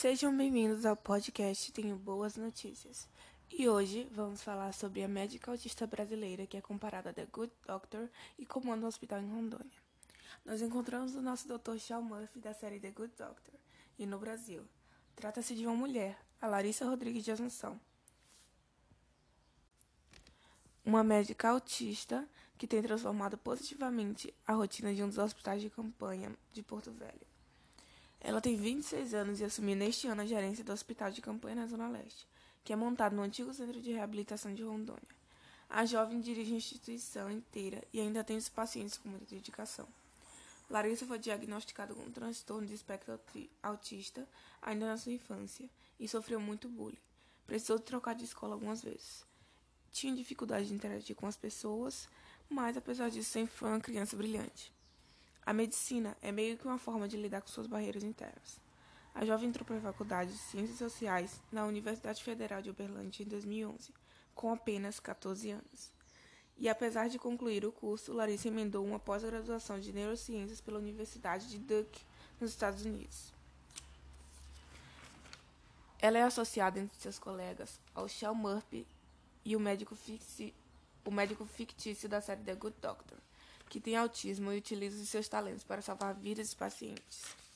Sejam bem-vindos ao podcast Tenho Boas Notícias. E hoje vamos falar sobre a médica autista brasileira que é comparada a The Good Doctor e comanda um hospital em Rondônia. Nós encontramos o nosso Dr. Shaw Murphy da série The Good Doctor e no Brasil. Trata-se de uma mulher, a Larissa Rodrigues de Assunção. Uma médica autista que tem transformado positivamente a rotina de um dos hospitais de campanha de Porto Velho. Ela tem 26 anos e assumiu neste ano a gerência do Hospital de Campanha na Zona Leste, que é montado no antigo Centro de Reabilitação de Rondônia. A jovem dirige a instituição inteira e ainda tem os pacientes com muita dedicação. Larissa foi diagnosticada com um transtorno de espectro autista ainda na sua infância e sofreu muito bullying. Precisou trocar de escola algumas vezes. Tinha dificuldade de interagir com as pessoas, mas apesar disso sempre foi uma criança brilhante. A medicina é meio que uma forma de lidar com suas barreiras internas. A jovem entrou para a Faculdade de Ciências Sociais na Universidade Federal de Uberlândia em 2011, com apenas 14 anos. E apesar de concluir o curso, Larissa emendou uma pós-graduação de Neurociências pela Universidade de Duke, nos Estados Unidos. Ela é associada entre seus colegas ao Shell Murphy e o médico, o médico fictício da série The Good Doctor que tem autismo e utiliza os seus talentos para salvar vidas de pacientes.